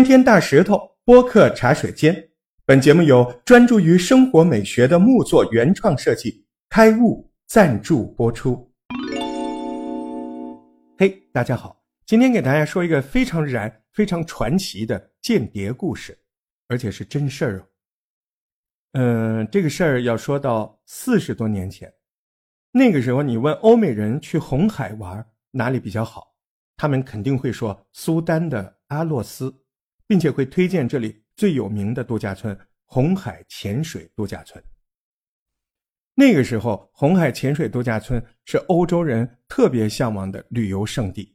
天天大石头播客茶水间，本节目由专注于生活美学的木作原创设计开悟赞助播出。嘿，大家好，今天给大家说一个非常燃、非常传奇的间谍故事，而且是真事儿哦。嗯，这个事儿要说到四十多年前，那个时候你问欧美人去红海玩哪里比较好，他们肯定会说苏丹的阿洛斯。并且会推荐这里最有名的度假村——红海潜水度假村。那个时候，红海潜水度假村是欧洲人特别向往的旅游胜地，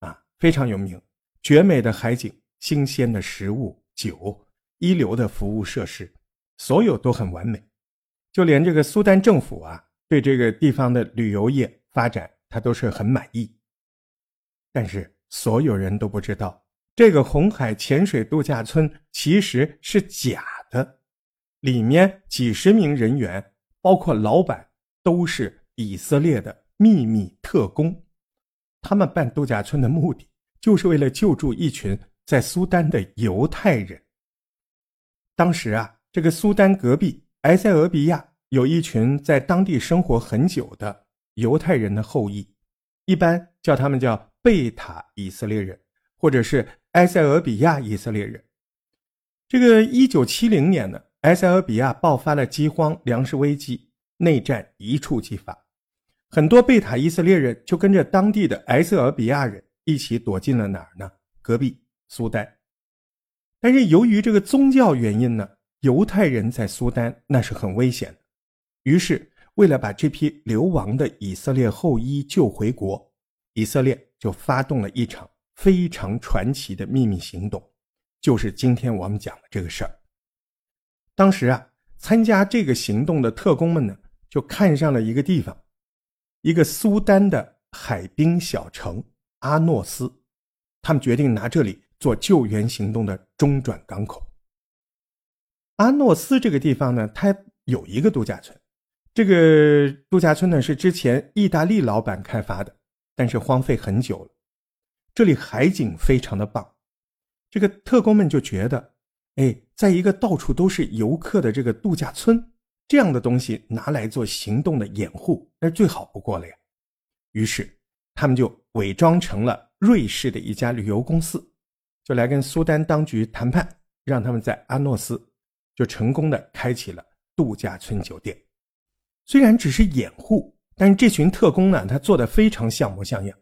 啊，非常有名，绝美的海景、新鲜的食物、酒、一流的服务设施，所有都很完美。就连这个苏丹政府啊，对这个地方的旅游业发展，他都是很满意。但是，所有人都不知道。这个红海潜水度假村其实是假的，里面几十名人员，包括老板，都是以色列的秘密特工。他们办度假村的目的，就是为了救助一群在苏丹的犹太人。当时啊，这个苏丹隔壁埃塞俄比亚有一群在当地生活很久的犹太人的后裔，一般叫他们叫贝塔以色列人，或者是。埃塞俄比亚以色列人，这个一九七零年呢，埃塞俄比亚爆发了饥荒、粮食危机，内战一触即发，很多贝塔以色列人就跟着当地的埃塞俄比亚人一起躲进了哪儿呢？隔壁苏丹。但是由于这个宗教原因呢，犹太人在苏丹那是很危险的。于是为了把这批流亡的以色列后裔救回国，以色列就发动了一场。非常传奇的秘密行动，就是今天我们讲的这个事儿。当时啊，参加这个行动的特工们呢，就看上了一个地方，一个苏丹的海滨小城阿诺斯，他们决定拿这里做救援行动的中转港口。阿诺斯这个地方呢，它有一个度假村，这个度假村呢是之前意大利老板开发的，但是荒废很久了。这里海景非常的棒，这个特工们就觉得，哎，在一个到处都是游客的这个度假村，这样的东西拿来做行动的掩护，那最好不过了呀。于是，他们就伪装成了瑞士的一家旅游公司，就来跟苏丹当局谈判，让他们在阿诺斯就成功的开启了度假村酒店。虽然只是掩护，但是这群特工呢，他做的非常像模像样。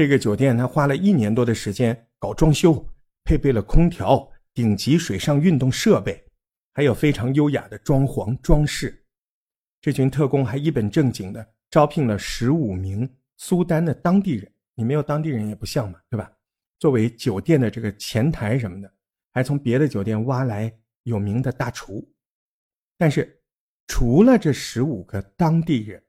这个酒店他花了一年多的时间搞装修，配备了空调、顶级水上运动设备，还有非常优雅的装潢装饰。这群特工还一本正经的招聘了十五名苏丹的当地人，你没有当地人也不像嘛，对吧？作为酒店的这个前台什么的，还从别的酒店挖来有名的大厨。但是，除了这十五个当地人，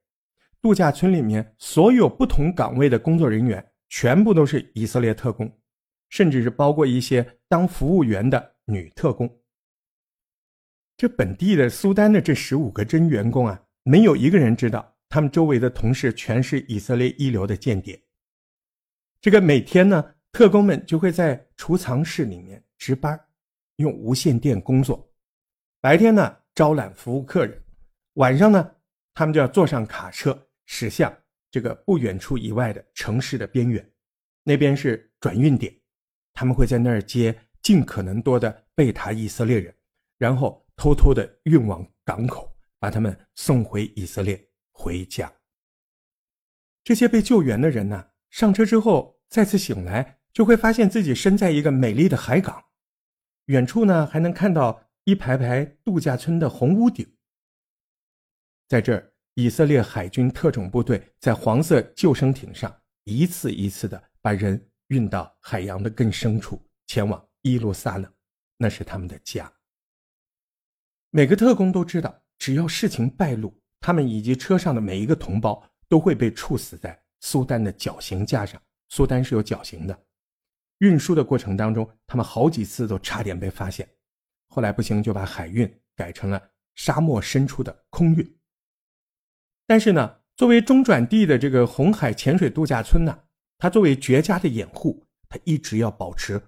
度假村里面所有不同岗位的工作人员。全部都是以色列特工，甚至是包括一些当服务员的女特工。这本地的苏丹的这十五个真员工啊，没有一个人知道他们周围的同事全是以色列一流的间谍。这个每天呢，特工们就会在储藏室里面值班，用无线电工作。白天呢，招揽服务客人；晚上呢，他们就要坐上卡车驶向。这个不远处以外的城市的边缘，那边是转运点，他们会在那儿接尽可能多的贝塔以色列人，然后偷偷的运往港口，把他们送回以色列回家。这些被救援的人呢，上车之后再次醒来，就会发现自己身在一个美丽的海港，远处呢还能看到一排排度假村的红屋顶，在这儿。以色列海军特种部队在黄色救生艇上一次一次的把人运到海洋的更深处，前往伊路撒冷，那是他们的家。每个特工都知道，只要事情败露，他们以及车上的每一个同胞都会被处死在苏丹的绞刑架上。苏丹是有绞刑的。运输的过程当中，他们好几次都差点被发现，后来不行，就把海运改成了沙漠深处的空运。但是呢，作为中转地的这个红海潜水度假村呢，它作为绝佳的掩护，它一直要保持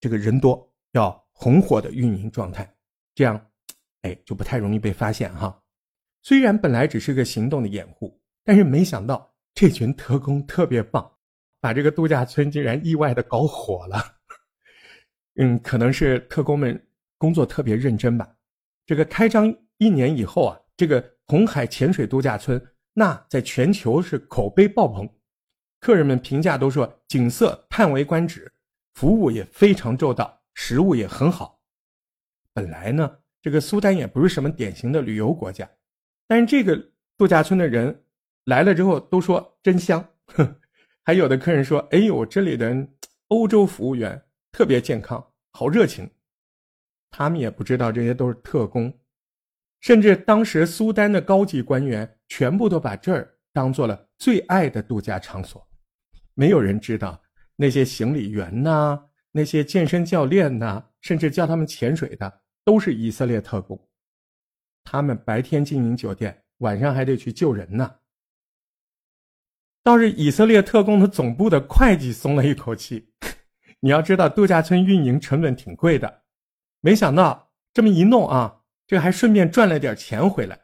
这个人多要红火的运营状态，这样，哎，就不太容易被发现哈。虽然本来只是个行动的掩护，但是没想到这群特工特别棒，把这个度假村竟然意外的搞火了。嗯，可能是特工们工作特别认真吧。这个开张一年以后啊，这个红海潜水度假村那在全球是口碑爆棚，客人们评价都说景色叹为观止，服务也非常周到，食物也很好。本来呢，这个苏丹也不是什么典型的旅游国家。但是这个度假村的人来了之后都说真香，还有的客人说：“哎呦，这里的欧洲服务员特别健康，好热情。”他们也不知道这些都是特工，甚至当时苏丹的高级官员全部都把这儿当做了最爱的度假场所。没有人知道那些行李员呐，那些健身教练呐，甚至教他们潜水的都是以色列特工。他们白天经营酒店，晚上还得去救人呢。倒是以色列特工的总部的会计松了一口气。你要知道，度假村运营成本挺贵的，没想到这么一弄啊，这还顺便赚了点钱回来，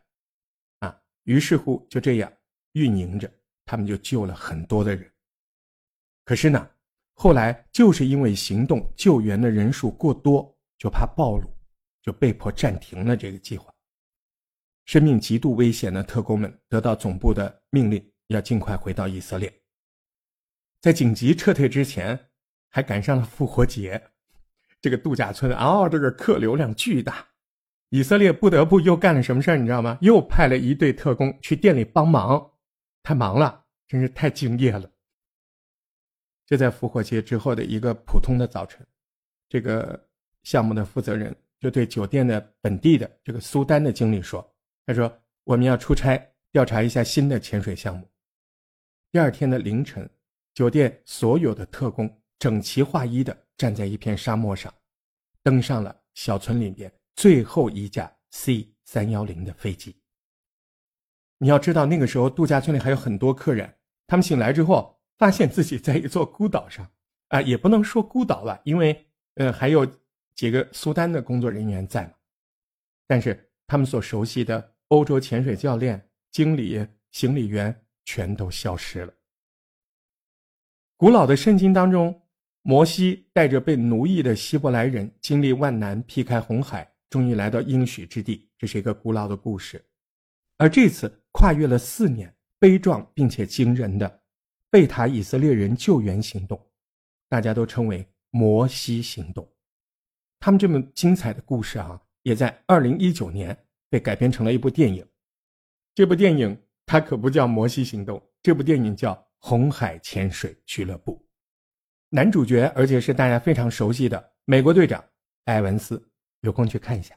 啊，于是乎就这样运营着，他们就救了很多的人。可是呢，后来就是因为行动救援的人数过多，就怕暴露，就被迫暂停了这个计划。生命极度危险的特工们得到总部的命令，要尽快回到以色列。在紧急撤退之前，还赶上了复活节，这个度假村啊，这个客流量巨大。以色列不得不又干了什么事儿，你知道吗？又派了一队特工去店里帮忙，太忙了，真是太敬业了。就在复活节之后的一个普通的早晨，这个项目的负责人就对酒店的本地的这个苏丹的经理说。他说：“我们要出差调查一下新的潜水项目。”第二天的凌晨，酒店所有的特工整齐划一的站在一片沙漠上，登上了小村里边最后一架 C 三幺零的飞机。你要知道，那个时候度假村里还有很多客人，他们醒来之后发现自己在一座孤岛上，啊，也不能说孤岛吧，因为呃还有几个苏丹的工作人员在嘛，但是他们所熟悉的。欧洲潜水教练、经理、行李员全都消失了。古老的圣经当中，摩西带着被奴役的希伯来人，经历万难，劈开红海，终于来到应许之地。这是一个古老的故事。而这次跨越了四年，悲壮并且惊人的贝塔以色列人救援行动，大家都称为摩西行动。他们这么精彩的故事啊，也在二零一九年。被改编成了一部电影，这部电影它可不叫《摩西行动》，这部电影叫《红海潜水俱乐部》，男主角而且是大家非常熟悉的美国队长埃文斯，有空去看一下。